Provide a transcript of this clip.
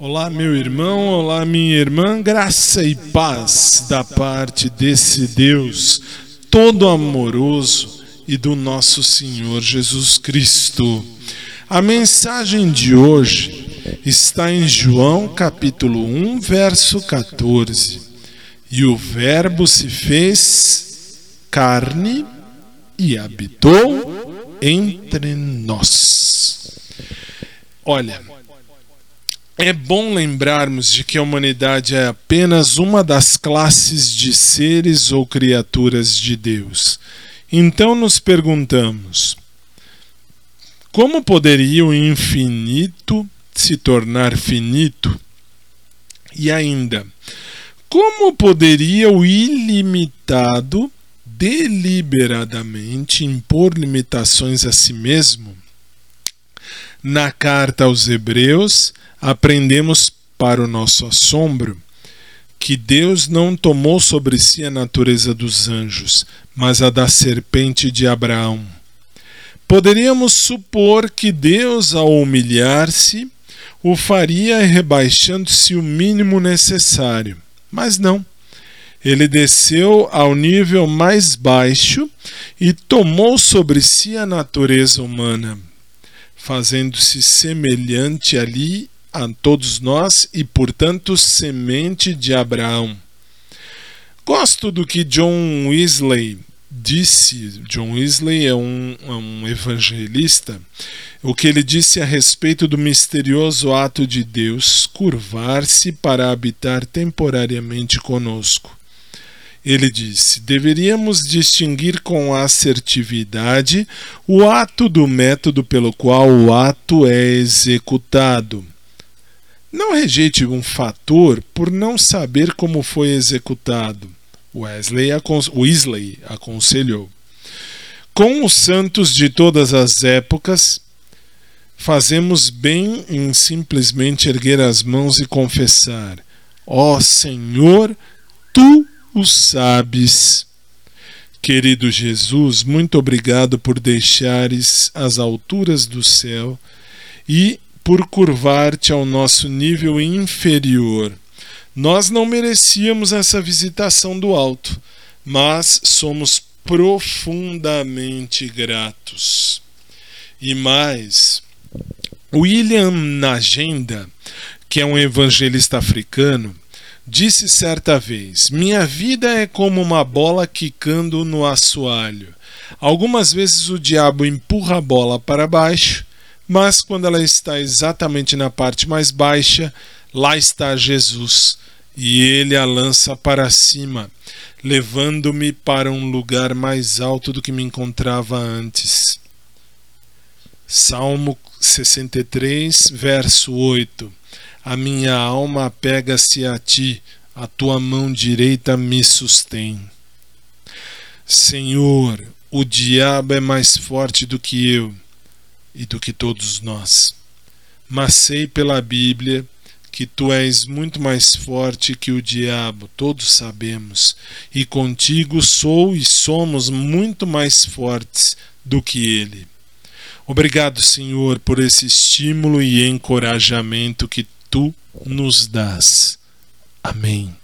Olá, meu irmão, olá, minha irmã, graça e paz da parte desse Deus todo amoroso e do nosso Senhor Jesus Cristo. A mensagem de hoje está em João capítulo 1, verso 14. E o Verbo se fez carne e habitou entre nós. Olha, é bom lembrarmos de que a humanidade é apenas uma das classes de seres ou criaturas de Deus. Então nos perguntamos: como poderia o infinito se tornar finito? E ainda, como poderia o ilimitado deliberadamente impor limitações a si mesmo? Na carta aos Hebreus, aprendemos para o nosso assombro que Deus não tomou sobre si a natureza dos anjos, mas a da serpente de Abraão. Poderíamos supor que Deus, ao humilhar-se, o faria rebaixando-se o mínimo necessário, mas não. Ele desceu ao nível mais baixo e tomou sobre si a natureza humana, fazendo-se semelhante ali a todos nós e, portanto, semente de Abraão. Gosto do que John Wesley disse. John Wesley é um, é um evangelista. O que ele disse a respeito do misterioso ato de Deus curvar-se para habitar temporariamente conosco. Ele disse: deveríamos distinguir com assertividade o ato do método pelo qual o ato é executado. Não rejeite um fator por não saber como foi executado. Wesley, Wesley aconselhou. Com os santos de todas as épocas, fazemos bem em simplesmente erguer as mãos e confessar: Ó oh, Senhor, tu o sabes. Querido Jesus, muito obrigado por deixares as alturas do céu e por curvar-te ao nosso nível inferior. Nós não merecíamos essa visitação do alto, mas somos profundamente gratos. E mais, William Nagenda, que é um evangelista africano, disse certa vez: Minha vida é como uma bola quicando no assoalho. Algumas vezes o diabo empurra a bola para baixo mas quando ela está exatamente na parte mais baixa, lá está Jesus, e ele a lança para cima, levando-me para um lugar mais alto do que me encontrava antes. Salmo 63, verso 8. A minha alma apega-se a ti, a tua mão direita me sustém. Senhor, o diabo é mais forte do que eu e do que todos nós. Mas sei pela Bíblia que tu és muito mais forte que o diabo, todos sabemos, e contigo sou e somos muito mais fortes do que ele. Obrigado, Senhor, por esse estímulo e encorajamento que tu nos dás. Amém.